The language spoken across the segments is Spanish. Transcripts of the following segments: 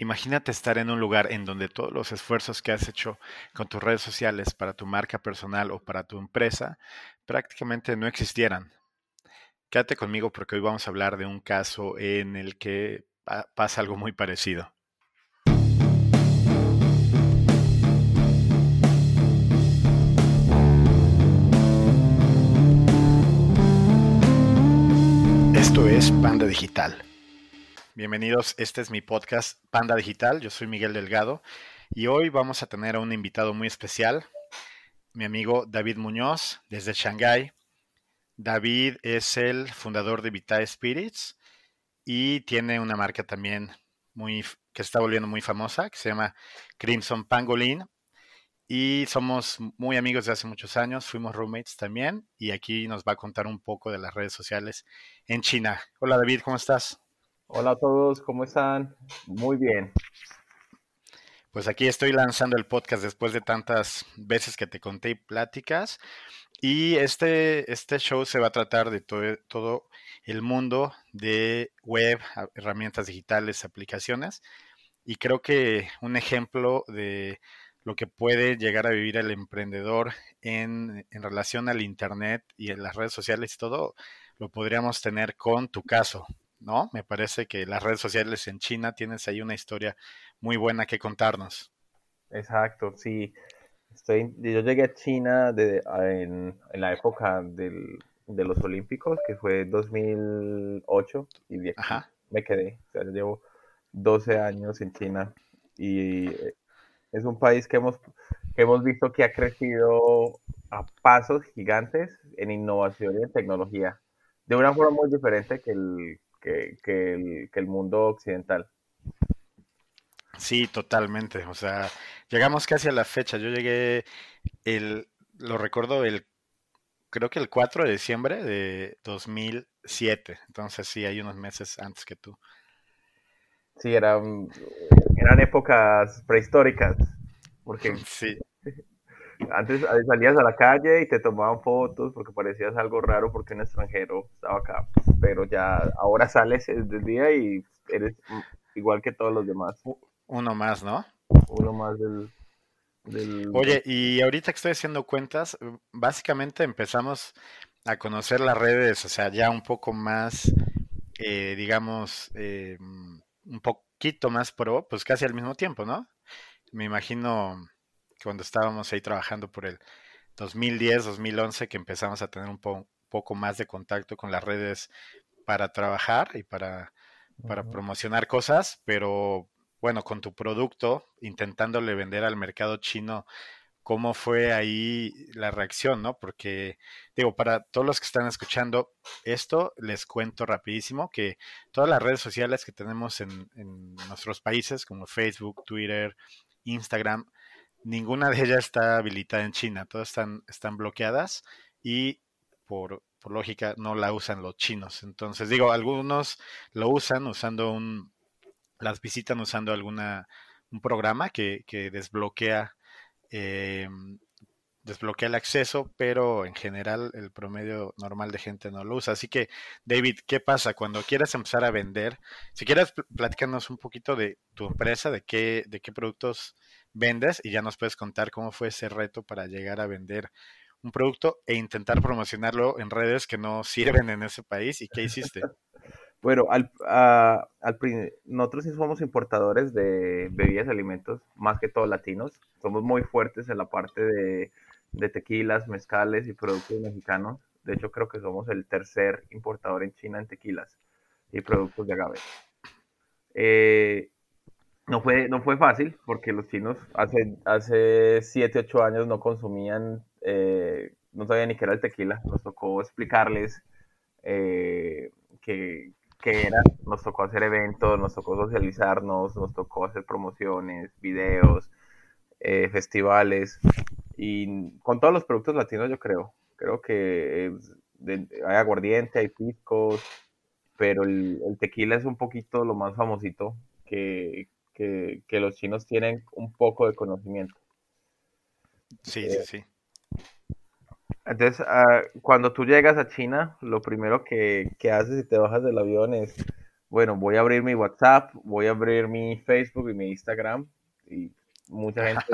Imagínate estar en un lugar en donde todos los esfuerzos que has hecho con tus redes sociales para tu marca personal o para tu empresa prácticamente no existieran. Quédate conmigo porque hoy vamos a hablar de un caso en el que pasa algo muy parecido. Esto es Panda Digital Bienvenidos, este es mi podcast Panda Digital, yo soy Miguel Delgado y hoy vamos a tener a un invitado muy especial, mi amigo David Muñoz desde Shanghái. David es el fundador de Vitae Spirits y tiene una marca también muy que está volviendo muy famosa que se llama Crimson Pangolin y somos muy amigos de hace muchos años, fuimos roommates también y aquí nos va a contar un poco de las redes sociales en China. Hola David, ¿cómo estás? Hola a todos, ¿cómo están? Muy bien. Pues aquí estoy lanzando el podcast después de tantas veces que te conté pláticas. Y este, este show se va a tratar de todo, todo el mundo de web, herramientas digitales, aplicaciones. Y creo que un ejemplo de lo que puede llegar a vivir el emprendedor en, en relación al Internet y en las redes sociales y todo, lo podríamos tener con tu caso. ¿No? Me parece que las redes sociales en China tienes ahí una historia muy buena que contarnos. Exacto, sí. Estoy, yo llegué a China de, en, la época del, de los Olímpicos, que fue 2008, y me quedé. O sea, llevo 12 años en China y es un país que hemos, que hemos visto que ha crecido a pasos gigantes en innovación y en tecnología, de una forma muy diferente que el, que, el, mundo occidental. Sí, totalmente. O sea, llegamos casi a la fecha. Yo llegué, el, lo recuerdo, el, creo que el 4 de diciembre de 2007. Entonces sí, hay unos meses antes que tú. Sí, eran, eran épocas prehistóricas. Porque sí. Antes salías a la calle y te tomaban fotos porque parecías algo raro porque un extranjero estaba acá. Pero ya ahora sales del día y eres igual que todos los demás. Uno más, ¿no? Uno más del, Oye, y ahorita que estoy haciendo cuentas, básicamente empezamos a conocer las redes, o sea, ya un poco más, eh, digamos, eh, un poquito más pro, pues casi al mismo tiempo, ¿no? Me imagino cuando estábamos ahí trabajando por el 2010, 2011, que empezamos a tener un poco más de contacto con las redes para trabajar y para, para promocionar cosas, pero bueno, con tu producto, intentándole vender al mercado chino, ¿cómo fue ahí la reacción, no? Porque, digo, para todos los que están escuchando esto, les cuento rapidísimo que todas las redes sociales que tenemos en, en nuestros países, como Facebook, Twitter, Instagram, ninguna de ellas está habilitada en China, todas están, están bloqueadas y por, lógica no la usan los chinos. Entonces, digo, algunos lo usan usando un, las visitan usando alguna, un programa que, que desbloquea, em, desbloquea el acceso, pero en general el promedio normal de gente no lo usa. Así que, David, ¿qué pasa cuando quieras empezar a vender? Si quieres platicarnos un poquito de tu empresa, de qué, de qué productos vendes y ya nos puedes contar cómo fue ese reto para llegar a vender un producto e intentar promocionarlo en redes que no sirven en ese país y qué hiciste. Bueno, al, al, nosotros sí somos importadores de bebidas y alimentos, más que todos latinos. Somos muy fuertes en la parte de, de tequilas, mezcales y productos mexicanos. De hecho, creo que somos el tercer importador en China en tequilas y productos de agave. Eh, no fue, no fue fácil porque los chinos hace, hace 7, 8 años no consumían, eh, no sabían ni qué era el tequila. Nos tocó explicarles eh, qué, era, nos tocó hacer eventos, nos tocó socializarnos, nos tocó hacer promociones, videos, eh, festivales y con todos los productos latinos yo creo. Creo que hay aguardiente, hay piscos, pero el, el, tequila es un poquito lo más famosito que, que, los chinos tienen un poco de conocimiento. Sí, sí, eh, sí. Entonces, ah, cuando tú llegas a China, lo primero que, haces si te bajas del avión es bueno, voy a abrir mi WhatsApp, voy a abrir mi Facebook y mi Instagram y mucha gente,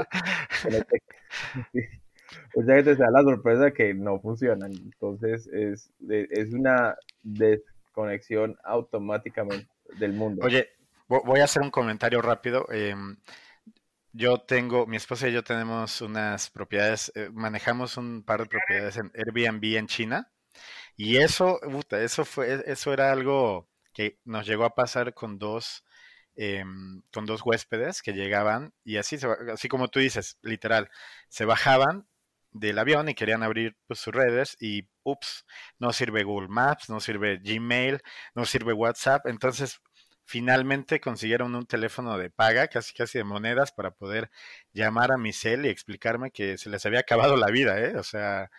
mucha gente se da la sorpresa que no funcionan. Entonces es, es una desconexión automáticamente del mundo. Oye, voy a hacer un comentario rápido. Em, yo tengo, mi esposa y yo tenemos unas propiedades, eh, manejamos un par de propiedades en Airbnb en China. Y eso, eso fue, eso era algo que nos llegó a pasar con dos, em, con dos huéspedes que llegaban y así, así como tú dices, literal, se bajaban del avión y querían abrir pues, sus redes y, ups, no sirve Google Maps, no sirve Gmail, no sirve WhatsApp. Entonces, finalmente consiguieron un teléfono de paga, casi casi de monedas, para poder llamar a mi cel y explicarme que se les había acabado la vida, ¿eh? O sea,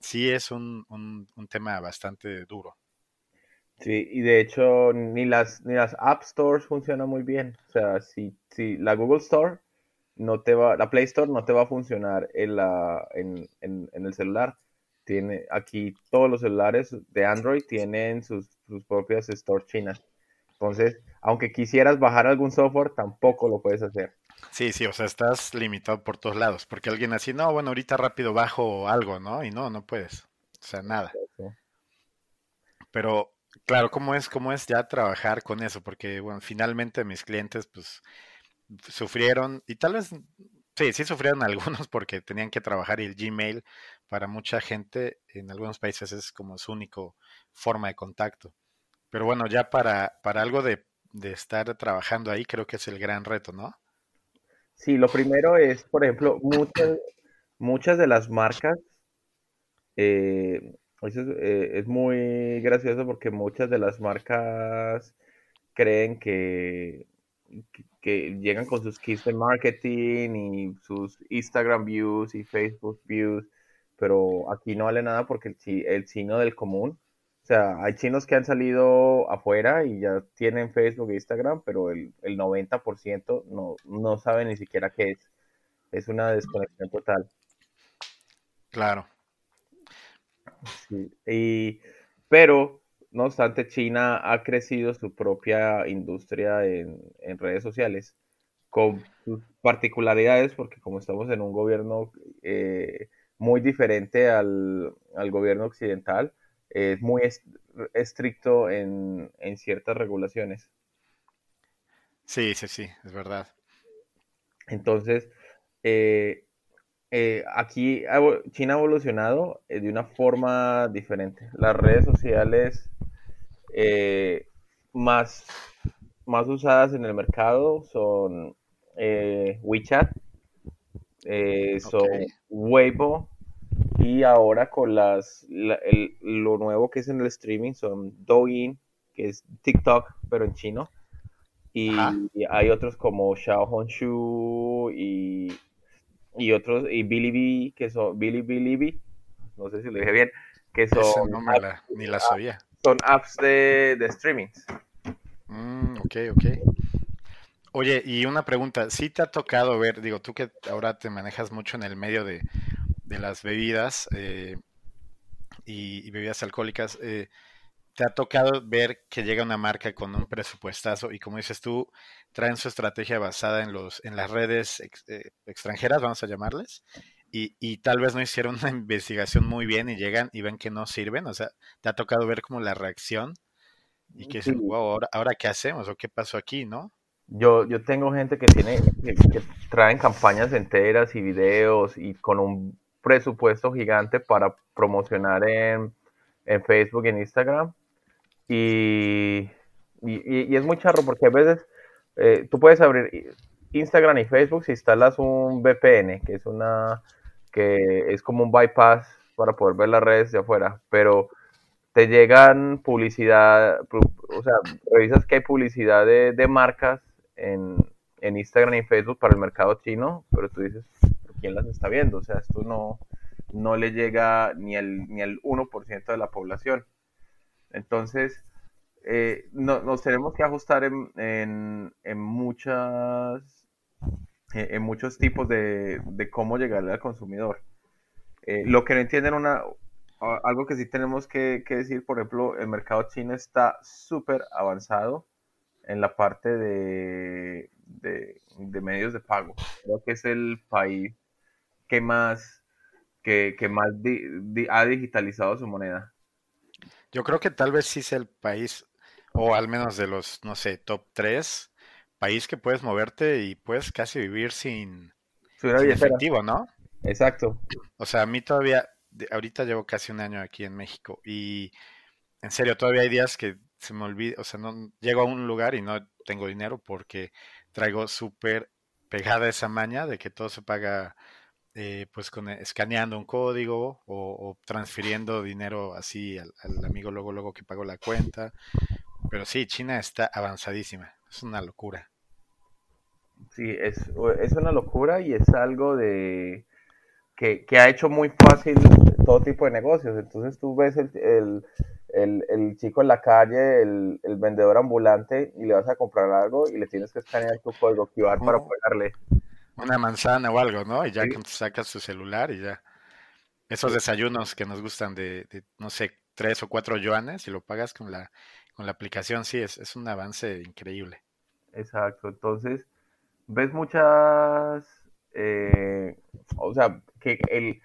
sí es un, un, un tema bastante duro. Sí, y de hecho ni las, ni las App Stores funcionan muy bien. O sea, si, si la Google Store no te va, la Play Store no te va a funcionar en, la, en, en, el celular. Tiene, aquí todos los celulares de Android tienen sus, sus propias stores chinas. Entonces, aunque quisieras bajar algún software, tampoco lo puedes hacer. Sí, sí, o sea, estás limitado por todos lados, porque alguien así, no, bueno, ahorita rápido bajo algo, ¿no? Y no, no puedes. O sea, nada. Pero, claro, ¿cómo es, cómo es ya trabajar con eso? Porque, bueno, finalmente mis clientes, pues, sufrieron, y tal vez, sí, sí sufrieron algunos porque tenían que trabajar y el Gmail para mucha gente en algunos países es como su único forma de contacto. Pero bueno, ya para, para algo de, de estar trabajando ahí, creo que es el gran reto, ¿no? Sí, lo primero es, por ejemplo, muchas, muchas de las marcas, eh, eh, es, muy gracioso porque muchas de las marcas creen que, que, llegan con sus kits de marketing y sus Instagram views y Facebook views, pero aquí no vale nada porque el, el signo del común o sea, hay chinos que han salido afuera y ya tienen Facebook e Instagram, pero el, el 90% no, no sabe ni siquiera qué es. Es una desconexión total. Claro. Sí. Y, pero, no obstante, China ha crecido su propia industria en, en redes sociales con sus particularidades, porque como estamos en un gobierno eh, muy diferente al, al gobierno occidental, es muy estricto en, ciertas regulaciones. Sí, sí, sí, es verdad. Entonces, eh, eh, aquí China ha evolucionado eh, de una forma diferente. Las redes sociales más, más usadas en el mercado son WeChat, son Weibo, y ahora con las lo nuevo que es en el streaming son Douyin, que es TikTok, pero en chino. Y, hay otros como Xiao Honshu y, y otros, y Bilibili, que son Bilibili, no sé si lo dije bien, que son. ni la sabía. Son apps de, de streaming. Mm, ok, ok. Oye, y una pregunta, ¿sí te ha tocado ver, digo, tú que ahora te manejas mucho en el medio de, de las bebidas eh, y, bebidas alcohólicas, eh, ¿te ha tocado ver que llega una marca con un presupuestazo y como dices tú, traen su estrategia basada en, los, en las redes eh, extranjeras, vamos a llamarles, y, tal vez no hicieron una investigación muy bien y llegan y ven que no sirven? O sea, ¿te ha tocado ver como la reacción? Y que dicen, wow, ahora, ahora qué hacemos o qué pasó aquí, ¿no? Yo, yo tengo gente que tiene, que traen campañas enteras y videos y con un presupuesto gigante para promocionar en, en Facebook y en Instagram. Y, y, es muy charro porque a veces eh, tú puedes abrir Instagram y Facebook si instalas un VPN, que es una que es como un bypass para poder ver las redes de afuera, pero te llegan publicidad, o sea, revisas que hay publicidad de, de marcas en, en Instagram y Facebook para el mercado chino, pero tú dices, quién las está viendo. O sea, esto no, no le llega ni al, ni al 1% de la población. Entonces, eh, nos tenemos que ajustar en, en, muchas, en muchos tipos de, de cómo llegarle al consumidor. Eh, lo que no entienden una, algo que sí tenemos que, decir, por ejemplo, el mercado chino está súper avanzado en la parte de, de, medios de pago. Creo que es el país que más, que, más ha digitalizado su moneda. Yo creo que tal vez sí es el país, o al menos de los, no sé, top 3, país que puedes moverte y puedes casi vivir sin, sin efectivo, ¿no? Exacto. O sea, a mí todavía, ahorita llevo casi un año aquí en México y en serio, todavía hay días que se me olvida, o sea, no llego a un lugar y no tengo dinero porque traigo súper pegada esa maña de que todo se paga eh, pues con escaneando un código o, transfiriendo dinero así al, amigo luego luego que pagó la cuenta. Pero sí, China está avanzadísima, es una locura. Sí, es, es una locura y es algo de que, ha hecho muy fácil todo tipo de negocios. Entonces tú ves el, el, chico en la calle, el, vendedor ambulante, y le vas a comprar algo y le tienes que escanear tu código QR para pagarle. Una manzana o algo, ¿no? Y ya que sacas su celular y ya. Esos desayunos que nos gustan de, no sé, tres o cuatro yuanes y lo pagas con la, con la aplicación, sí, es, es un avance increíble. Exacto, entonces ves muchas, eh, o sea, que el,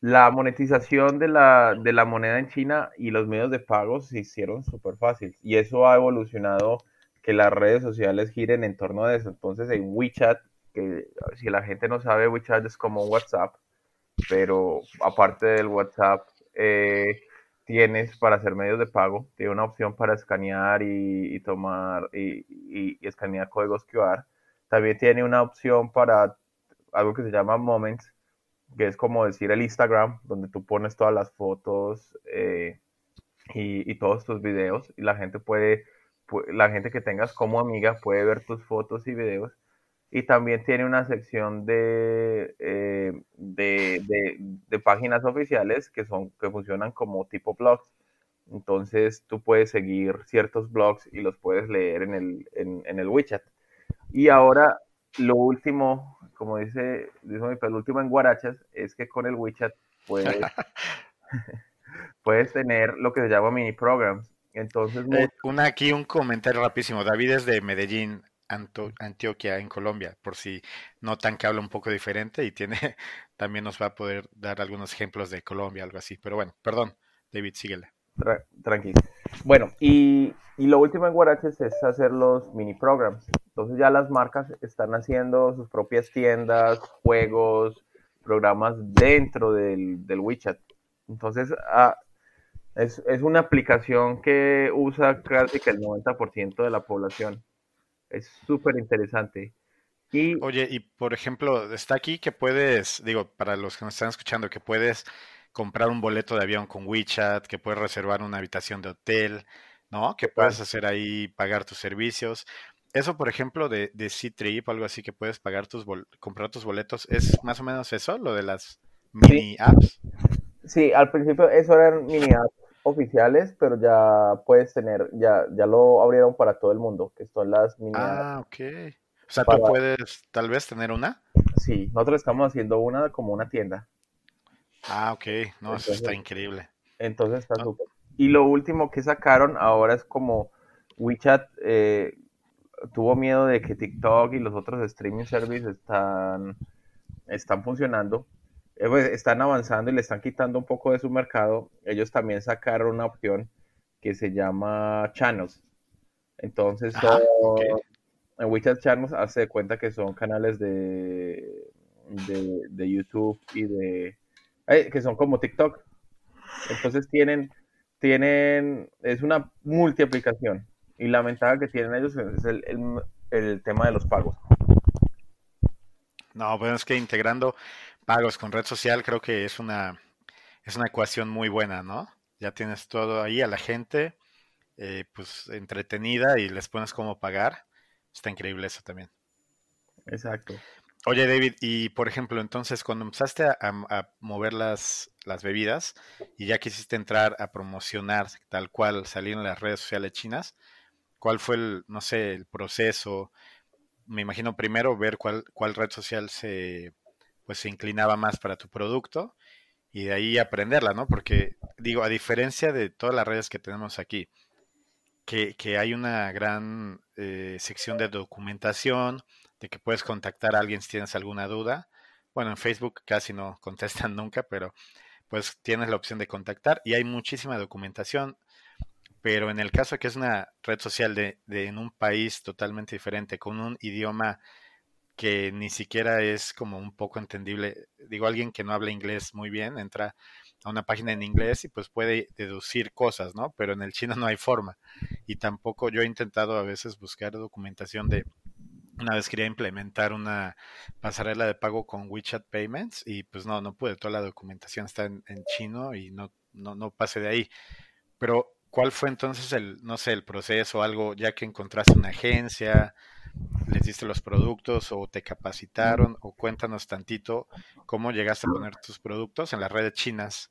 la monetización de la, de la moneda en China y los medios de pago se hicieron súper fácil y eso ha evolucionado que las redes sociales giren en torno a eso. Entonces en WeChat, que si la gente no sabe, WeChat es como WhatsApp, pero aparte del WhatsApp, eh, tienes para hacer medios de pago, tiene una opción para escanear y, tomar y, y, escanear códigos QR. También tiene una opción para algo que se llama Moments, que es como decir el Instagram, donde tú pones todas las fotos eh, y, todos tus videos y la gente puede, la gente que tengas como amiga puede ver tus fotos y videos. Y también tiene una sección de, eh, de, páginas oficiales que, son, que funcionan como tipo blogs. Entonces tú puedes seguir ciertos blogs y los puedes leer en el, en, en el WeChat. Y ahora lo último como dice, dice mi el último en Guarachas es que con el WeChat puedes, puedes tener lo que se llama mini programs. Entonces, eh, una aquí un comentario rapidísimo. David es de Medellín, Antioquia, en Colombia, por si notan que habla un poco diferente y tiene, también nos va a poder dar algunos ejemplos de Colombia, algo así. Pero bueno, perdón, David, síguele. tranquilo. Bueno, y, y, lo último en Guaraches es hacer los mini programs. Entonces ya las marcas están haciendo sus propias tiendas, juegos, programas dentro del, del WeChat. Entonces ah, es, es, una aplicación que usa casi que el 90% de la población. Es súper interesante. Y, Oye, y por ejemplo, está aquí que puedes, digo, para los que nos están escuchando, que puedes comprar un boleto de avión con WeChat, que puedes reservar una habitación de hotel, ¿no? Que puedes hacer ahí, pagar tus servicios. Eso, por ejemplo, de, de C-Trip, algo así que puedes pagar tus comprar tus boletos, ¿es más o menos eso, lo de las mini apps? Sí, al principio eso eran mini apps oficiales, pero ya puedes tener, ya, ya lo abrieron para todo el mundo, que son las mini Ah, ok. O sea, tú puedes tal vez tener una. Sí, nosotros estamos haciendo una como una tienda. Ah, ok. No, eso está increíble. Entonces está súper. Y lo último que sacaron ahora es como WeChat eh, tuvo miedo de que TikTok y los otros streaming services están, están funcionando, pues, están avanzando y le están quitando un poco de su mercado. Ellos también sacaron una opción que se llama Channels. Entonces, en WeChat Channels hace cuenta que son canales de, de, YouTube y de... Eh, que son como TikTok. Entonces tienen, tienen, es una multi aplicación y la ventaja que tienen ellos es el, tema de los pagos. No, pues es que integrando pagos con red social creo que es una, es una ecuación muy buena, ¿no? Ya tienes todo ahí a la gente, eh, pues entretenida y les pones cómo pagar. Está increíble eso también. Exacto. Oye, David, y por ejemplo, entonces cuando empezaste a, mover las, las, bebidas y ya quisiste entrar a promocionar tal cual salir en las redes sociales chinas, cuál fue el, no sé, el proceso. Me imagino primero ver cuál, cuál red social se, pues, se inclinaba más para tu producto y de ahí aprenderla, ¿no? Porque digo, a diferencia de todas las redes que tenemos aquí, que, que hay una gran eh, sección de documentación, de que puedes contactar a alguien si tienes alguna duda. Bueno, en Facebook casi no contestan nunca, pero pues tienes la opción de contactar y hay muchísima documentación. Pero en el caso que es una red social de, de en un país totalmente diferente, con un idioma que ni siquiera es como un poco entendible. Digo, alguien que no habla inglés muy bien entra a una página en inglés y pues puede deducir cosas, ¿no? Pero en el chino no hay forma. Y tampoco yo he intentado a veces buscar documentación de... Una vez quería implementar una pasarela de pago con WeChat Payments y pues no, no pude. Toda la documentación está en, chino y no, no, no pasé de ahí. Pero, ¿cuál fue entonces el, no sé, el proceso, algo, ya que encontraste una agencia, les diste los productos o te capacitaron o cuéntanos tantito cómo llegaste a poner tus productos en las redes chinas.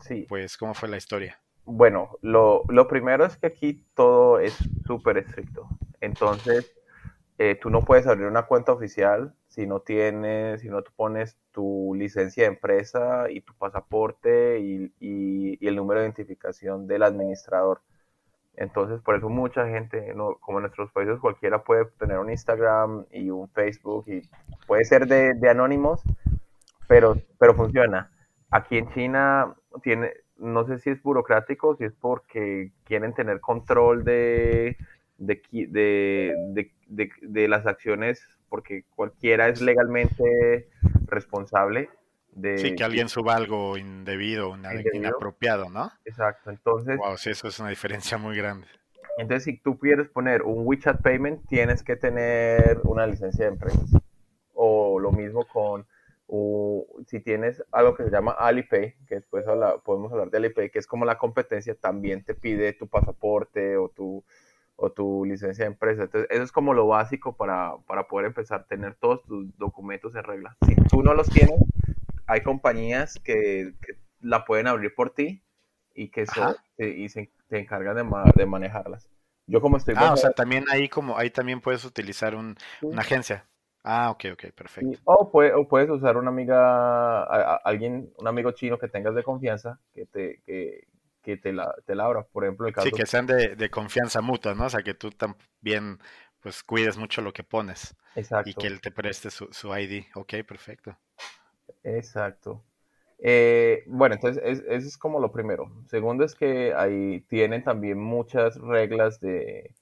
Sí. Pues cómo fue la historia. Bueno, lo, lo primero es que aquí todo es súper estricto. Entonces, eh, tú no puedes abrir una cuenta oficial si no tienes, si no tú pones tu licencia de empresa y tu pasaporte y, y, el número de identificación del administrador. Entonces, por eso mucha gente, como en nuestros países, cualquiera puede tener un Instagram y un Facebook y puede ser de, de anónimos, pero, pero funciona. Aquí en China tiene, no sé si es burocrático, si es porque quieren tener control de, de, de, de las acciones, porque cualquiera es legalmente responsable sí, que alguien suba algo indebido, inapropiado, ¿no? Exacto, entonces... Wow, sí, eso es una diferencia muy grande. Entonces, si tú quieres poner un WeChat Payment, tienes que tener una licencia de empresa. O lo mismo con, si tienes algo que se llama Alipay, que después podemos hablar de Alipay, que es como la competencia, también te pide tu pasaporte o tu, o tu licencia de empresa. Entonces, eso es como lo básico para, para poder empezar a tener todos tus documentos en regla. Si tú no los tienes, hay compañías que, la pueden abrir por ti y que y se, encargan de, de, manejarlas. Yo como estoy... Ah, o sea, también ahí como ahí también puedes utilizar un, una agencia. Ah, ok, ok, perfecto. o, puedes usar una amiga, alguien, un amigo chino que tengas de confianza que te, que, te, la, te la abra. Por ejemplo, el caso... Sí, que sean de, de, confianza mutua, ¿no? O sea, que tú también pues cuides mucho lo que pones. Exacto. Y que él te preste su, su ID. Ok, perfecto. Exacto. Eh, bueno, entonces eso es como lo primero. Segundo es que ahí tienen también muchas reglas de,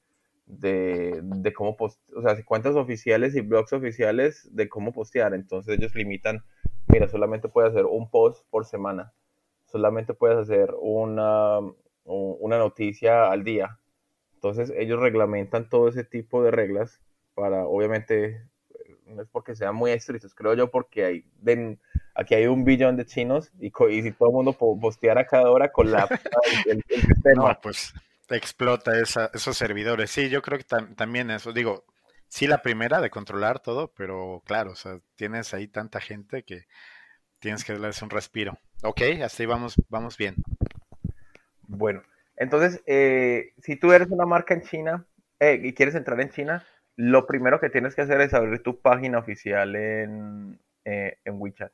de, de cómo postear, o sea, cuentas oficiales y blogs oficiales de cómo postear. Entonces ellos limitan, mira, solamente puedes hacer un post por semana, solamente puedes hacer una, una noticia al día. Entonces ellos reglamentan todo ese tipo de reglas para, obviamente, no es porque sean muy estrictos, creo yo, porque hay aquí hay un billón de chinos y, si todo el mundo posteara cada hora con la el, sistema. No, pues explota esos servidores. Sí, yo creo que también eso, digo, sí la primera de controlar todo, pero claro, o sea, tienes ahí tanta gente que tienes que darles un respiro. Ok, así vamos, vamos bien. Bueno, entonces, eh, si tú eres una marca en China eh, y quieres entrar en China, lo primero que tienes que hacer es abrir tu página oficial en, eh, en WeChat.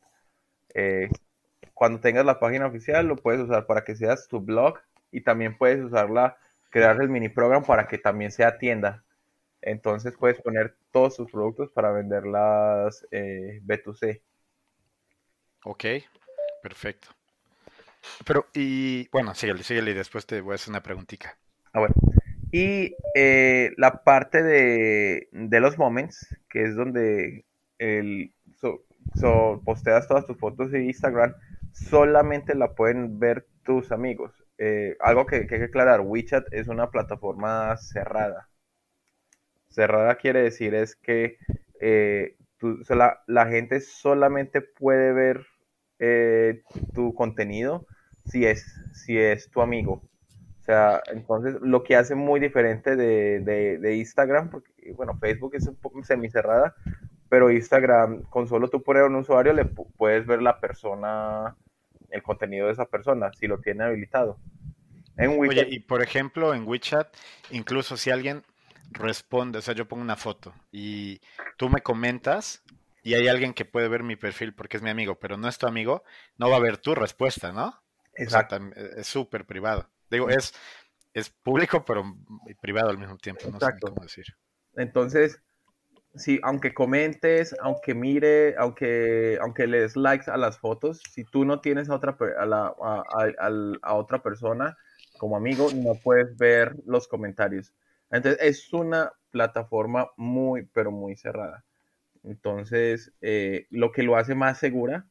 Cuando tengas la página oficial, lo puedes usar para que seas tu blog y también puedes usarla, crear el mini programa para que también sea tienda. Entonces puedes poner todos tus productos para venderlas eh, B2C. Ok, perfecto. Pero, y bueno, síguele, síguele y después te voy a hacer una preguntita. Ah, bueno. Y eh, la parte de, los moments, que es donde el, posteas todas tus fotos de Instagram, solamente la pueden ver tus amigos. Eh, algo que, hay que aclarar, WeChat es una plataforma cerrada. Cerrada quiere decir es que eh, la, gente solamente puede ver tu contenido si es, si es tu amigo. O sea, entonces lo que hace muy diferente de, de, Instagram, porque bueno, Facebook es un poco semicerrada, pero Instagram, con solo tú poner un usuario, le puedes ver la persona, el contenido de esa persona, si lo tiene habilitado. En Oye, y por ejemplo, en WeChat, incluso si alguien responde, o sea, yo pongo una foto y tú me comentas y hay alguien que puede ver mi perfil porque es mi amigo, pero no es tu amigo, no va a ver tu respuesta, ¿no? Exacto. es súper privado. Digo, es es público, pero privado al mismo tiempo. No Exacto. sé cómo decir. Entonces, si aunque comentes, aunque mire, aunque, aunque le des likes a las fotos, si tú no tienes a otra, a, otra persona como amigo, no puedes ver los comentarios. Entonces es una plataforma muy, pero muy cerrada. Entonces, eh, lo que lo hace más segura,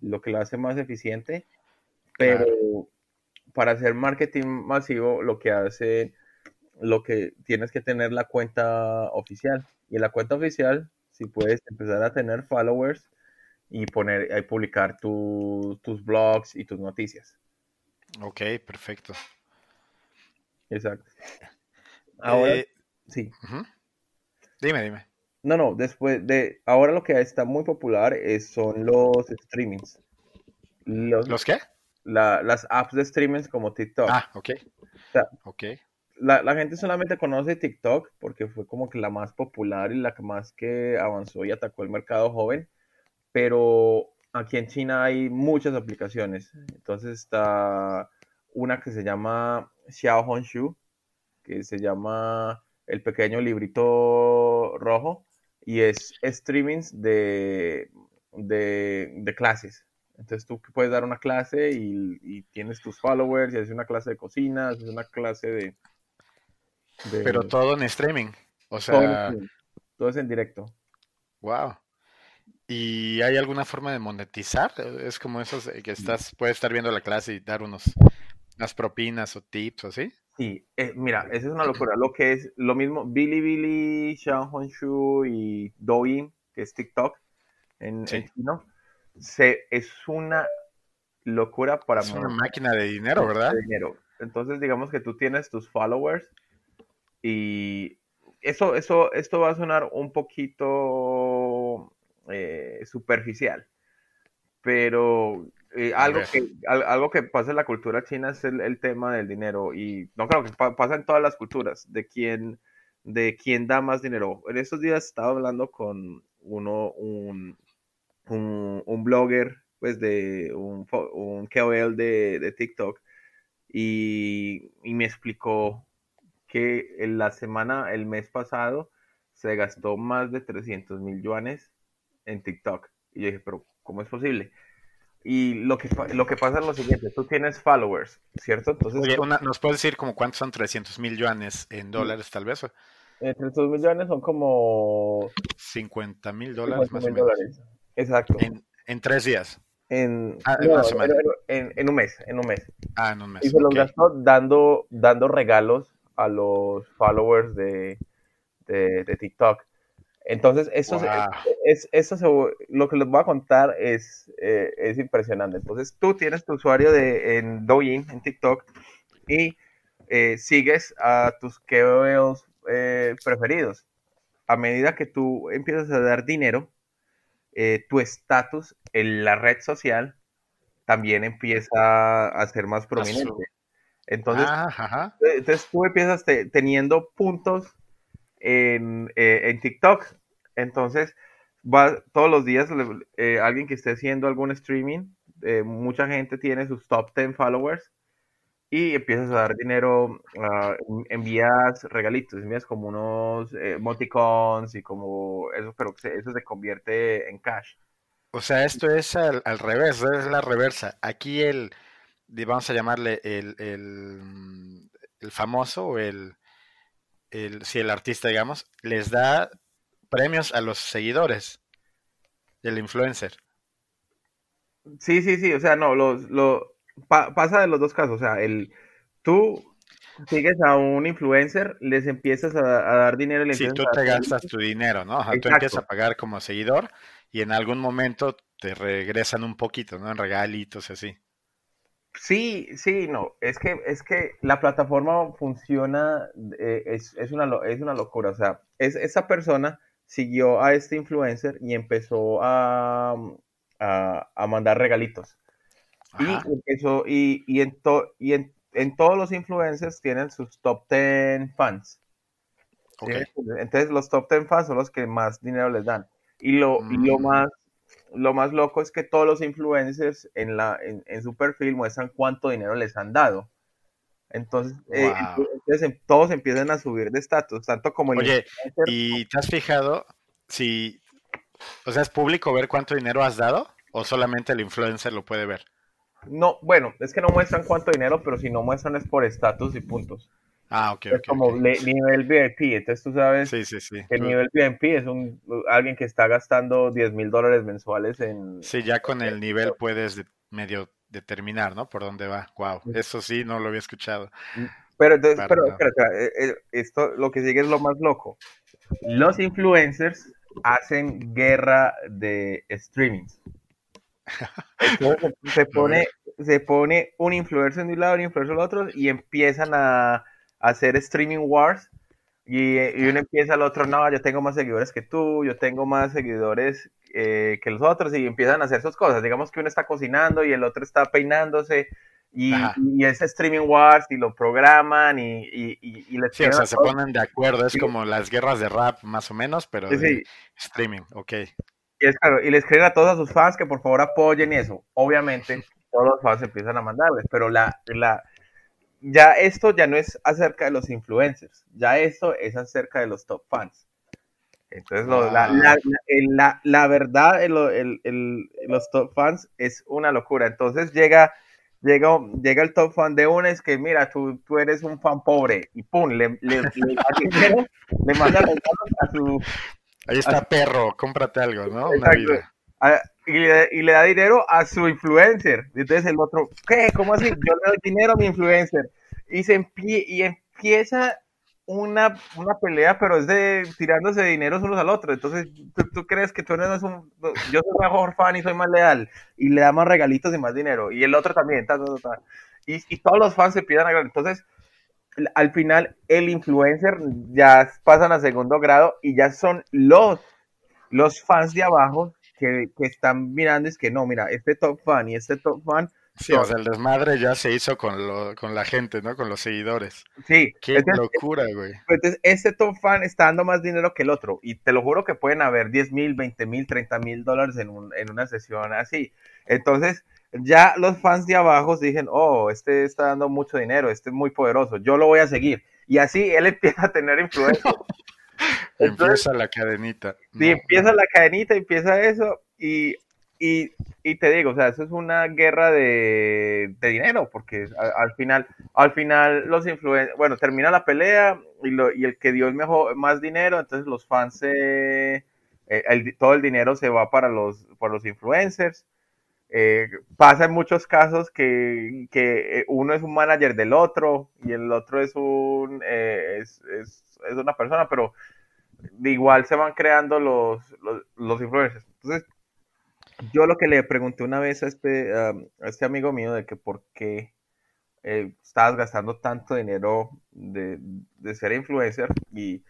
lo que lo hace más eficiente, pero para hacer marketing masivo, lo que hace, lo que tienes que tener la cuenta oficial. Y en la cuenta oficial, si puedes empezar a tener followers y poner, y publicar tus blogs y tus noticias. Ok, perfecto. Exacto. Ahora, eh, sí. Dime, dime. No, no, después de, ahora lo que está muy popular es, son los streamings. Los, qué? las apps de streamings como TikTok. Ah, ok. ok la, gente solamente conoce TikTok porque fue como que la más popular y la que más que avanzó y atacó el mercado joven, pero aquí en China hay muchas aplicaciones. Entonces está una que se llama Xiao Honshu, que se llama El pequeño librito rojo y es streamings de, de, clases. Entonces tú puedes dar una clase y, y, tienes tus followers y haces una clase de cocina, haces una clase de, pero todo en streaming. O sea. Todo, es en directo. Wow. ¿Y hay alguna forma de monetizar? Es como eso que estás, puedes estar viendo la clase y dar unos unas propinas o tips o así. Sí, eh, mira, esa es una locura. Lo que es lo mismo, Bilibili, Honshu y Douyin, que es TikTok en, chino, se, es una locura para... Es una máquina de dinero, ¿verdad? De dinero. Entonces, digamos que tú tienes tus followers y eso, eso, esto va a sonar un poquito eh, superficial, pero eh, algo, que, algo que pasa en la cultura china es el, tema del dinero y no creo que pasa en todas las culturas, de quién, de quién da más dinero. En estos días estaba hablando con uno, un, un, blogger, pues de un, un KOL de, de TikTok y, y me explicó que en la semana, el mes pasado, se gastó más de 300 mil yuanes en TikTok. Y yo dije, pero ¿cómo es posible? Y lo que, lo que pasa es lo siguiente, tú tienes followers, ¿cierto? Entonces, Oye, ¿nos puedes decir como cuántos son 300 mil yuanes en dólares tal vez? Eh, 300 mil yuanes son como... 50 mil dólares más o menos. Dólares. Exacto. En, tres días. En, ah, en, en, un mes, en un mes. Ah, en un mes. Y se los gastó dando, dando regalos a los followers de, de, TikTok. Entonces, eso, es, eso lo que les voy a contar es, eh, es impresionante. Entonces, tú tienes tu usuario de, en Douyin, en TikTok, y eh, sigues a tus KOLs eh, preferidos. A medida que tú empiezas a dar dinero, tu estatus en la red social también empieza a ser más prominente. Entonces, ah, eh, entonces tú empiezas teniendo puntos en, eh, en, TikTok. Entonces, va todos los días eh, alguien que esté haciendo algún streaming, mucha gente tiene sus top 10 followers y empiezas a dar dinero, uh, envías regalitos, envías como unos emoticons y como eso, pero eso se convierte en cash. O sea, esto es al, al revés, es la reversa. Aquí el vamos a llamarle el, el, famoso o el, el, si el artista, digamos, les da premios a los seguidores del influencer. Sí, sí, sí, o sea, no, los, lo, pasa de los dos casos, o sea, el, tú sigues a un influencer, les empiezas a, dar dinero. Si sí, tú te gastas tu dinero, ¿no? tú empiezas a pagar como seguidor y en algún momento te regresan un poquito, ¿no? En regalitos y así. Sí, sí, no, es que, es que la plataforma funciona, eh, es, es, una, es una locura, o sea, es, esa persona siguió a este influencer y empezó a, a, mandar regalitos. Y empezó, y, y, en, y en, en, todos los influencers tienen sus top 10 fans. Entonces los top 10 fans son los que más dinero les dan. Y lo, y lo mm. más lo más loco es que todos los influencers en, la, en, su perfil muestran cuánto dinero les han dado. Entonces, eh, em, todos empiezan a subir de estatus, tanto como el... Oye, ¿y te has fijado si, o sea, es público ver cuánto dinero has dado o solamente el influencer lo puede ver? No, bueno, es que no muestran cuánto dinero, pero si no muestran es por estatus y puntos. Ah, ok. Es como nivel VIP. Entonces tú sabes que el nivel VIP es un alguien que está gastando 10 mil dólares mensuales en... Sí, ya con el nivel puedes medio determinar, ¿no? Por dónde va. Wow, eso sí, no lo había escuchado. Mm, pero entonces, pero, eh, eh, esto lo que sigue es lo más loco. Los influencers hacen guerra de streamings. Entonces se pone, se pone un influencer de un lado y un influencer del otro y empiezan a hacer streaming wars y, uno empieza al otro, no, yo tengo más seguidores que tú, yo tengo más seguidores eh, que los otros y empiezan a hacer sus cosas. Digamos que uno está cocinando y el otro está peinándose y, y es streaming wars y lo programan y, y, y les sí, o sea, se ponen de acuerdo, es como las guerras de rap más o menos, pero de streaming, ok. Y, es claro, y les escriben a todos a sus fans que por favor apoyen y eso. Obviamente todos los fans empiezan a mandarles, pero la, la, ya esto ya no es acerca de los influencers, ya esto es acerca de los top fans. Entonces, la, la, la, verdad, el, los top fans es una locura. Entonces llega, llega, llega el top fan de uno, es que mira, tú, tú eres un fan pobre, y pum, le, le, le, le manda a su... Ahí está perro, cómprate algo, ¿no? Una vida y, le, y, le, da dinero a su influencer. Entonces el otro, ¿qué? ¿Cómo así? Yo le doy dinero a mi influencer. Y, se y empieza una, una pelea, pero es de tirándose dinero unos al otro. Entonces, ¿tú, crees que tú eres un... Yo soy mejor fan y soy más leal. Y le da más regalitos y más dinero. Y el otro también. Y, y todos los fans se piden a Entonces, al final, el influencer ya pasan a segundo grado y ya son los, los fans de abajo que, están mirando es que no, mira, este top fan y este top fan. Sí, o sea, el desmadre ya se hizo con, lo, con la gente, ¿no? Con los seguidores. Sí. Qué locura, güey. Entonces, este top fan está dando más dinero que el otro. Y te lo juro que pueden haber 10 mil, 20 mil, 30 mil dólares en, un, en una sesión así. Entonces, ya los fans de abajo dicen, oh, este está dando mucho dinero, este es muy poderoso, yo lo voy a seguir. Y así él empieza a tener influencia. Empieza la cadenita. Sí, empieza la cadenita, empieza eso y, y, y, te digo, o sea, eso es una guerra de, de dinero, porque al, final, al final los influencers, bueno, termina la pelea y, lo, y el que dio el mejor, más dinero, entonces los fans, eh, todo el dinero se va para los, para los influencers. Eh, pasa en muchos casos que, que, uno es un manager del otro y el otro es un eh, es, es, es, una persona, pero igual se van creando los, los, influencers. Entonces, yo lo que le pregunté una vez a este, a este amigo mío de que por qué eh, estabas gastando tanto dinero de, ser influencer y,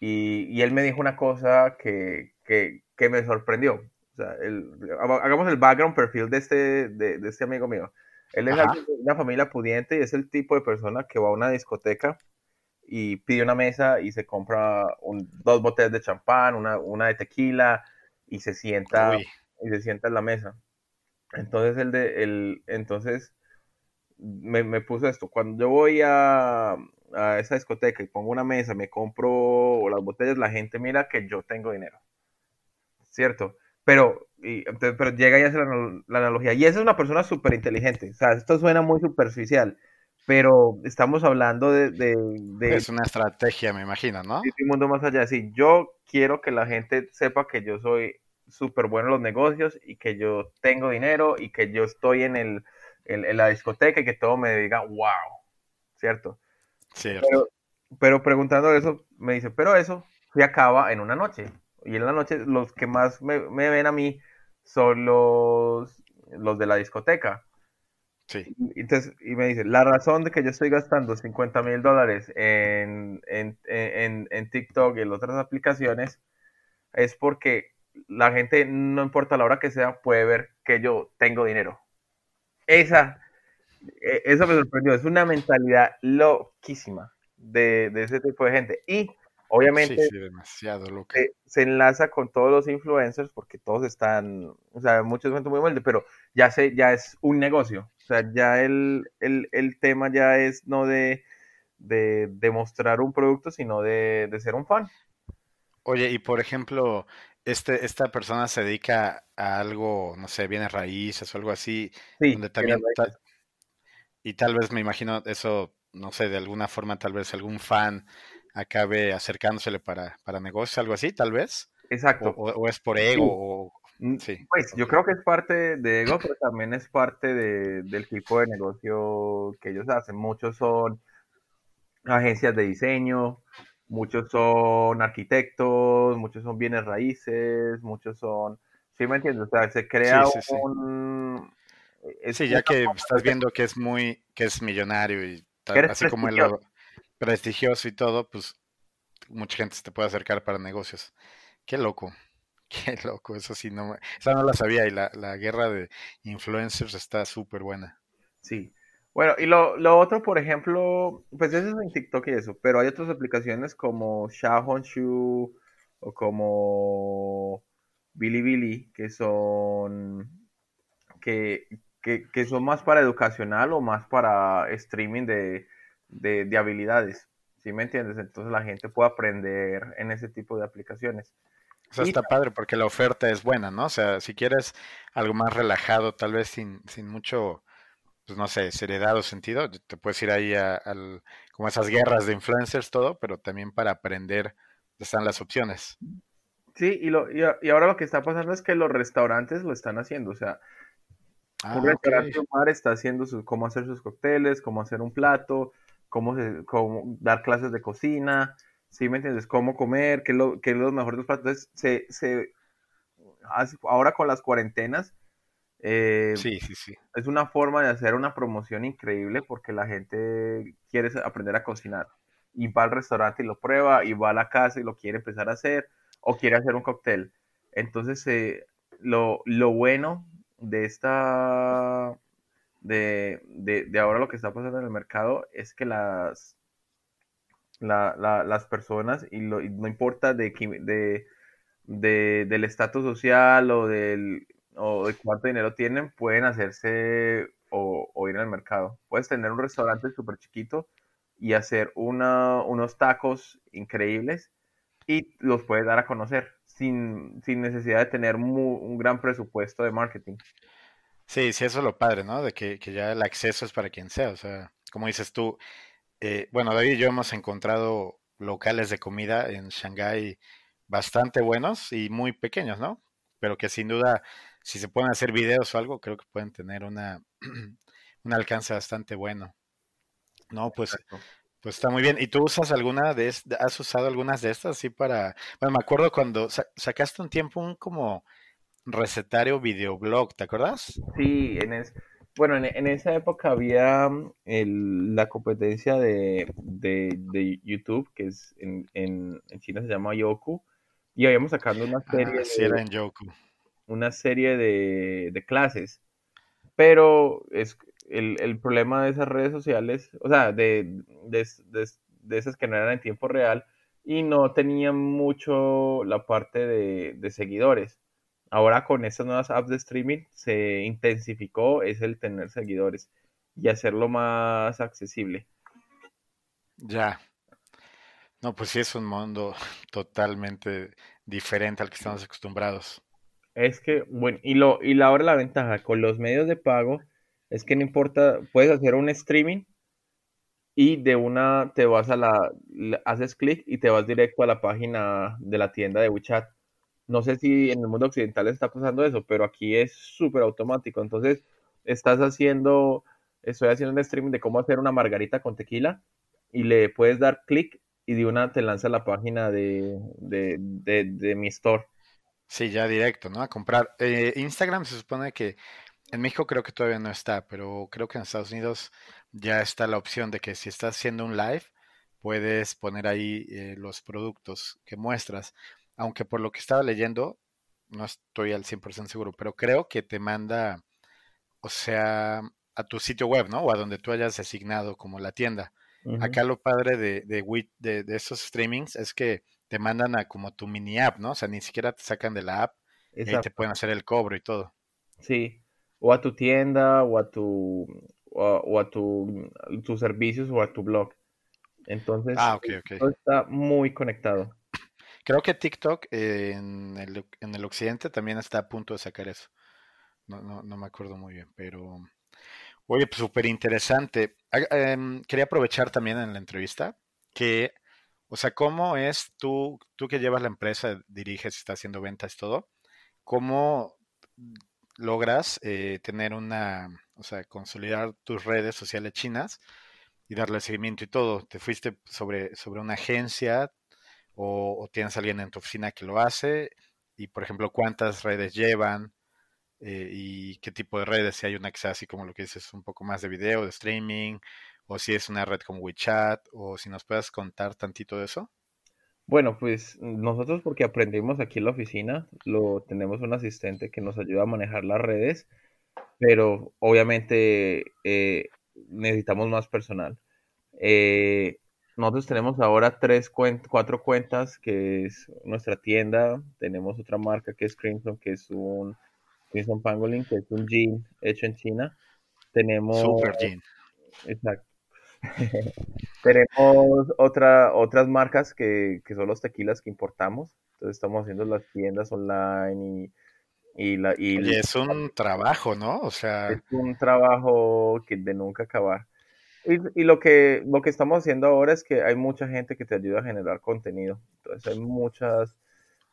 y, él me dijo una cosa que, que, me sorprendió. O sea, hagamos el background perfil de este, de, este amigo mío. Él es una familia pudiente y es el tipo de persona que va a una discoteca y pide una mesa y se compra dos botellas de champán, una, una, de tequila y se sienta y se sienta en la mesa. Entonces el de el entonces me, me puso esto. Cuando yo voy a, a, esa discoteca y pongo una mesa, me compro las botellas, la gente mira que yo tengo dinero. ¿Cierto? Pero, y, pero llega y hace la, la analogía. Y esa es una persona súper inteligente. O sea, esto suena muy superficial pero estamos hablando de, Es una estrategia, me imagino, ¿no? De un mundo más allá. Sí, yo quiero que la gente sepa que yo soy súper bueno en los negocios y que yo tengo dinero y que yo estoy en, el, en, la discoteca y que todo me diga, wow, ¿cierto? Cierto. Pero, pero preguntando eso, me dice, pero eso se acaba en una noche. Y en la noche los que más me, me ven a mí son los, los de la discoteca y, entonces, y me dice, la razón de que yo estoy gastando 50 mil dólares en, en, en, en, TikTok y en otras aplicaciones es porque la gente, no importa la hora que sea, puede ver que yo tengo dinero. Esa, e, eso me sorprendió. Es una mentalidad loquísima de, de ese tipo de gente. Y obviamente demasiado Se, enlaza con todos los influencers porque todos están, o sea, muchos gente muy humilde, pero ya, se, ya es un negocio sea, ya el, el, tema ya es no de, de, mostrar un producto, sino de, ser un fan. Oye, y por ejemplo, este, esta persona se dedica a algo, no sé, bienes raíces o algo así, sí, donde también y tal vez me imagino eso, no sé, de alguna forma tal vez algún fan acabe acercándosele para, para negocios, algo así, tal vez. Exacto. O, es por ego, o, sí. Pues yo creo que es parte de ego, pero también es parte de, del tipo de negocio que ellos hacen. Muchos son agencias de diseño, muchos son arquitectos, muchos son bienes raíces, muchos son, ¿sí me entiendes? O sea, se crea un... sí, ya que estás viendo que es muy, que es millonario y así como el prestigioso y todo, pues mucha gente se te puede acercar para negocios. Qué loco, qué loco, eso sí, no, esa no la sabía y la, la guerra de influencers está súper buena. Sí, bueno, y lo, lo, otro, por ejemplo, pues eso es en TikTok y eso, pero hay otras aplicaciones como Xiaohongshu o como Bilibili que son que, que, que, son más para educacional o más para streaming de, de, habilidades. ¿Sí me entiendes? Entonces la gente puede aprender en ese tipo de aplicaciones. O sea, está padre porque la oferta es buena, ¿no? O sea, si quieres algo más relajado, tal vez sin, sin mucho pues no sé, seriedad o sentido, te puedes ir ahí a, al, como esas guerras de influencers, todo, pero también para aprender están las opciones. Sí, y, lo, y, ahora lo que está pasando es que los restaurantes lo están haciendo, o sea, ah, un restaurante mar está haciendo su, cómo hacer sus cócteles, cómo hacer un plato, cómo, cómo dar clases de cocina, ¿sí me entiendes? Cómo comer, qué, lo, qué es lo mejor de los platos. se, se, ahora con las cuarentenas, eh, sí, sí, sí. Es una forma de hacer una promoción increíble porque la gente quiere aprender a cocinar y va al restaurante y lo prueba y va a la casa y lo quiere empezar a hacer o quiere hacer un cóctel. Entonces, eh, lo, lo, bueno de esta, de, de, ahora lo que está pasando en el mercado es que las, la, las personas, y, lo, no importa de, de, de del estatus social o del o de cuánto dinero tienen, pueden hacerse o, ir al mercado. Puedes tener un restaurante súper chiquito y hacer una, unos tacos increíbles y los puedes dar a conocer sin, necesidad de tener un gran presupuesto de marketing. Sí, sí, eso es lo padre, ¿no? De que, ya el acceso es para quien sea. O sea, como dices tú, eh, bueno, David y yo hemos encontrado locales de comida en Shanghái bastante buenos y muy pequeños, ¿no? Pero que sin duda si se pueden hacer videos o algo, creo que pueden tener una, un alcance bastante bueno. No, pues, pues está muy bien. ¿Y tú usas alguna de has usado algunas de estas? Sí, para, bueno, me acuerdo cuando sacaste un tiempo un como recetario videoblog, ¿te acuerdas? Sí, en bueno, en, esa época había mm, la competencia de, de, YouTube, que es en, en, China se llama Yoku, y habíamos sacando una ah, serie. era en Yoku una serie de, clases, pero es el, problema de esas redes sociales, o sea, de, de, esas que no eran en tiempo real y no tenían mucho la parte de, seguidores. Ahora con estas nuevas apps de streaming se intensificó es el tener seguidores y hacerlo más accesible. Ya. No, pues sí es un mundo totalmente diferente al que estamos acostumbrados. Es que, bueno, y, lo, y la, ahora la ventaja con los medios de pago es que no importa, puedes hacer un streaming y de una te vas a la, haces clic y te vas directo a la página de la tienda de WeChat. No sé si en el mundo occidental está pasando eso, pero aquí es súper automático. Entonces, estás haciendo, estoy haciendo un streaming de cómo hacer una margarita con tequila y le puedes dar clic y de una te lanza la página de, de, de mi store. Sí, ya directo, ¿no? A comprar. Eh, Instagram se supone que en México creo que todavía no está, pero creo que en Estados Unidos ya está la opción de que si estás haciendo un live, puedes poner ahí eh, los productos que muestras. Aunque por lo que estaba leyendo, no estoy al 100% seguro, pero creo que te manda, o sea, a tu sitio web, ¿no? O a donde tú hayas designado como la tienda. Acá lo padre de, de, de, de esos streamings es que te mandan a como tu mini app, ¿no? O sea, ni siquiera te sacan de la app y ahí te pueden hacer el cobro y todo. Sí. o a tu tienda o a tu o, a tu, tus servicios o a tu blog. Entonces, ah, todo está muy conectado. Creo que TikTok en, el, en, el, occidente también está a punto de sacar eso. No, no, no me acuerdo muy bien, pero oye, pues súper interesante. Em, quería aprovechar también en la entrevista que, o sea, ¿cómo es tú, tú que llevas la empresa, diriges, estás haciendo ventas, todo? ¿Cómo logras eh, tener una, o sea, consolidar tus redes sociales chinas y darle seguimiento y todo? ¿Te fuiste sobre, sobre una agencia o, tienes alguien en tu oficina que lo hace? Y, por ejemplo, ¿cuántas redes llevan? Eh, y qué tipo de redes, si hay una que sea así como lo que dices, un poco más de video, de streaming, o si es una red como WeChat, o si nos puedes contar tantito de eso. Bueno, pues nosotros porque aprendimos aquí en la oficina, lo tenemos un asistente que nos ayuda a manejar las redes, pero obviamente eh, necesitamos más personal. Eh, nosotros tenemos ahora tres cuatro cuentas, que es nuestra tienda, tenemos otra marca que es Crimson, que es un Crimson Pangolin, que es un jean hecho en China. Tenemos... Super jean. Exacto. Tenemos otra, otras marcas que, que, son los tequilas que importamos. Entonces estamos haciendo las tiendas online y, y la... Y es un trabajo, ¿no? O sea... Es un trabajo que de nunca acabar. Y, lo, que, lo que estamos haciendo ahora es que hay mucha gente que te ayuda a generar contenido. Entonces hay muchas,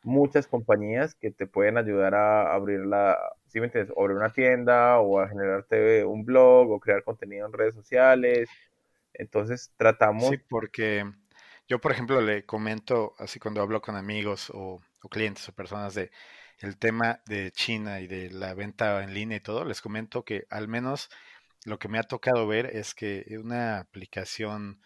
muchas compañías que te pueden ayudar a abrir la, ¿sí me entiendes? abrir una tienda o a generarte un blog o crear contenido en redes sociales entonces tratamos... Sí, porque yo, por ejemplo, le comento, así cuando hablo con amigos o, clientes o personas de el tema de China y de la venta en línea y todo, les comento que al menos lo que me ha tocado ver es que una aplicación,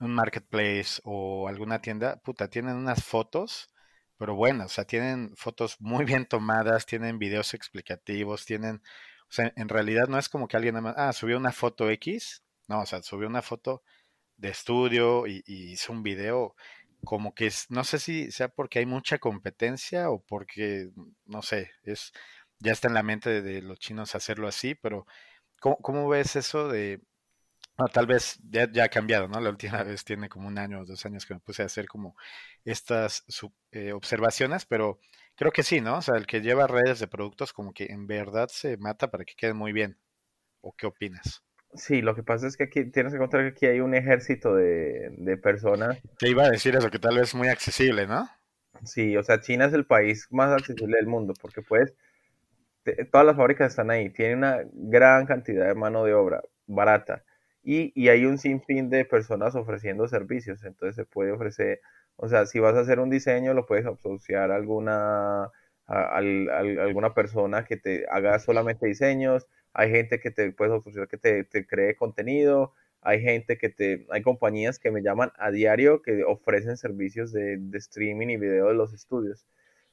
un marketplace o alguna tienda, puta, tienen unas fotos, pero buenas, o sea, tienen fotos muy bien tomadas, tienen videos explicativos, tienen, o sea, en realidad no es como que alguien nada más, ah, subió una foto X no, o sea, subió una foto de estudio y, hizo un video como que es, no sé si sea porque hay mucha competencia o porque, no sé, es ya está en la mente de, los chinos hacerlo así, pero ¿cómo, ves eso de, tal vez ya, ya, ha cambiado, ¿no? La última vez tiene como un año o dos años que me puse a hacer como estas eh, observaciones, pero creo que sí, ¿no? O sea, el que lleva redes de productos como que en verdad se mata para que quede muy bien. ¿O qué opinas? Sí, lo que pasa es que aquí tienes que encontrar que aquí hay un ejército de, personas. Te iba a decir eso, que tal vez es muy accesible, ¿no? Sí, o sea, China es el país más accesible del mundo, porque pues todas las fábricas están ahí, tienen una gran cantidad de mano de obra barata y, y hay un sinfín de personas ofreciendo servicios, entonces se puede ofrecer, o sea, si vas a hacer un diseño, lo puedes asociar a alguna, a, alguna persona que te haga solamente diseños, hay gente que te puedes ofrecer que te, cree contenido, hay gente que te, hay compañías que me llaman a diario que ofrecen servicios de, streaming y video de los estudios.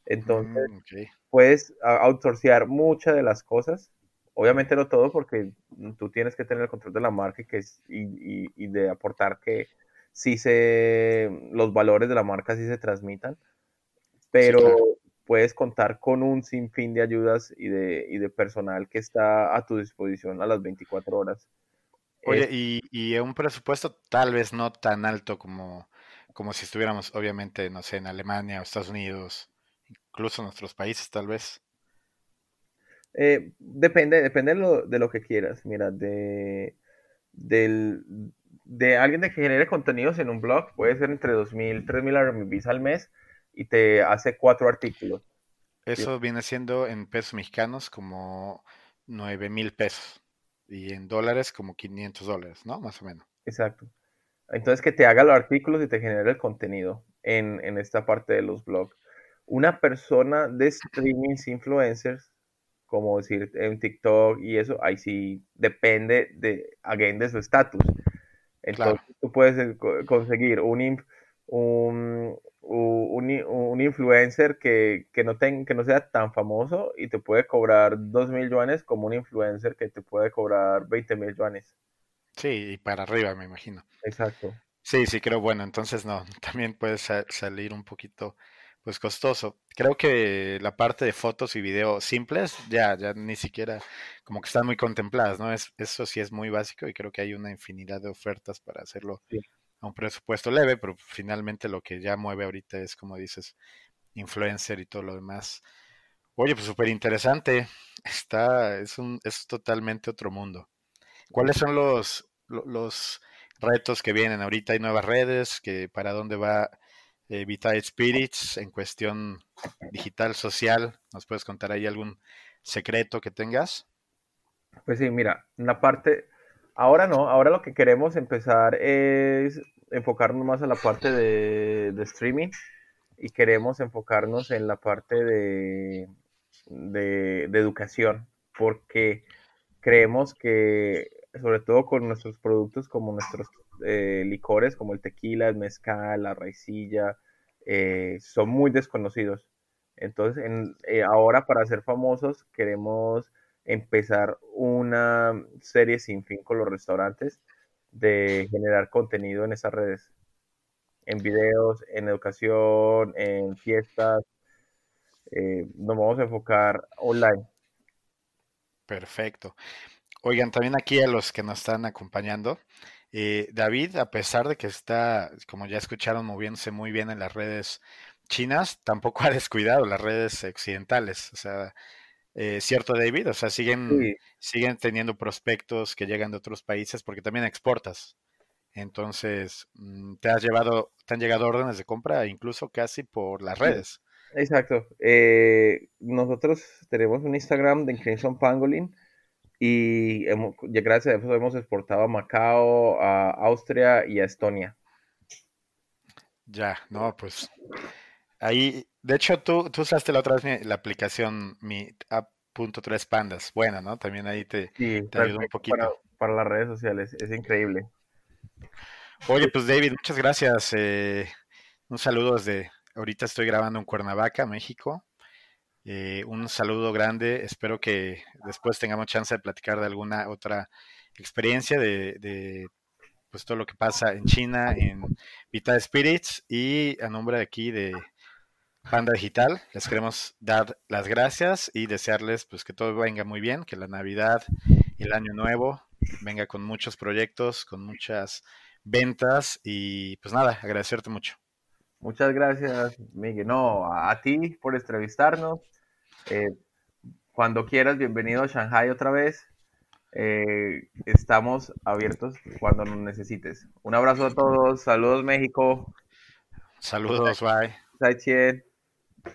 Entonces, mm, puedes outsourcear muchas de las cosas, obviamente no todo porque tú tienes que tener el control de la marca y, que, y, y, de aportar que sí se, los valores de la marca sí se transmitan, pero puedes contar con un sinfín de ayudas y de, y de personal que está a tu disposición a las 24 horas. Oye, y, y, un presupuesto tal vez no tan alto como, como si estuviéramos, obviamente, no sé, en Alemania o Estados Unidos, incluso en nuestros países, tal vez. Eh, depende, depende de lo, de lo, que quieras. Mira, de, del, de alguien que genere contenidos en un blog puede ser entre 2.000, 3.000 RMB al mes y te hace cuatro artículos. Eso viene siendo en pesos mexicanos como 9 mil pesos y en dólares como 500 dólares, ¿no? Más o menos. Exacto. Entonces que te haga los artículos y te genere el contenido en, en esta parte de los blogs. Una persona de streaming influencers, como decir en TikTok y eso, ahí sí depende de, again, de su estatus. Entonces tú puedes eh, conseguir un, un, un, influencer que, no que no sea tan famoso y te puede cobrar 2 mil yuanes como un influencer que te puede cobrar 20 mil yuanes. Sí, y para arriba, me imagino. Exacto. Sí, sí, creo, bueno, entonces no, también puedes salir un poquito pues costoso. Creo que la parte de fotos y video simples ya, ya ni siquiera como que están muy contempladas, ¿no? Es, eso sí es muy básico y creo que hay una infinidad de ofertas para hacerlo a un presupuesto leve, pero finalmente lo que ya mueve ahorita es, como dices, influencer y todo lo demás. Oye, pues súper interesante. Está, es un, es totalmente otro mundo. ¿Cuáles son los, los retos que vienen ahorita? Hay nuevas redes, que para dónde va eh, Spirits en cuestión digital, social. ¿Nos puedes contar ahí algún secreto que tengas? Pues sí, mira, una parte, ahora no, ahora lo que queremos empezar es enfocarnos más en la parte de, streaming y queremos enfocarnos en la parte de, de, educación, porque creemos que, sobre todo con nuestros productos como nuestros eh, licores, como el tequila, el mezcal, la raicilla, eh, son muy desconocidos. Entonces, eh, ahora para ser famosos queremos empezar una serie sin fin con los restaurantes de generar contenido en esas redes, en videos, en educación, en fiestas. Nos vamos a enfocar online. Perfecto. Oigan, también aquí a los que nos están acompañando, eh, David, a pesar de que está, como ya escucharon, moviéndose muy bien en las redes chinas, tampoco ha descuidado las redes occidentales. O sea, eh, cierto, David? O sea, siguen, siguen teniendo prospectos que llegan de otros países porque también exportas. Entonces, mm, te has llevado, te han llegado órdenes de compra incluso casi por las redes. Exacto. Eh, nosotros tenemos un Instagram de Crimson Pangolin y hemos, gracias a eso hemos exportado a Macao, a Austria y a Estonia. Ya, no, pues Ahí, de hecho, tú, tú usaste la otra vez la aplicación mi app.3 pandas. Buena, ¿no? También ahí te, te ayudó un poquito. Para, las redes sociales, es increíble. Oye, pues David, muchas gracias. Eh, un saludo desde, ahorita estoy grabando en Cuernavaca, México. Eh, un saludo grande. Espero que después tengamos chance de platicar de alguna otra experiencia de, pues todo lo que pasa en China, en Vita Spirits y a nombre de aquí de Panda Digital, les queremos dar las gracias y desearles pues que todo venga muy bien, que la Navidad el Año Nuevo venga con muchos proyectos, con muchas ventas y pues nada, agradecerte mucho. Muchas gracias, Miguel. No, a, ti por entrevistarnos. Eh, cuando quieras, bienvenido a Shanghai otra vez. Eh, estamos abiertos cuando nos necesites. Un abrazo a todos. Saludos, México. Saludos, bye.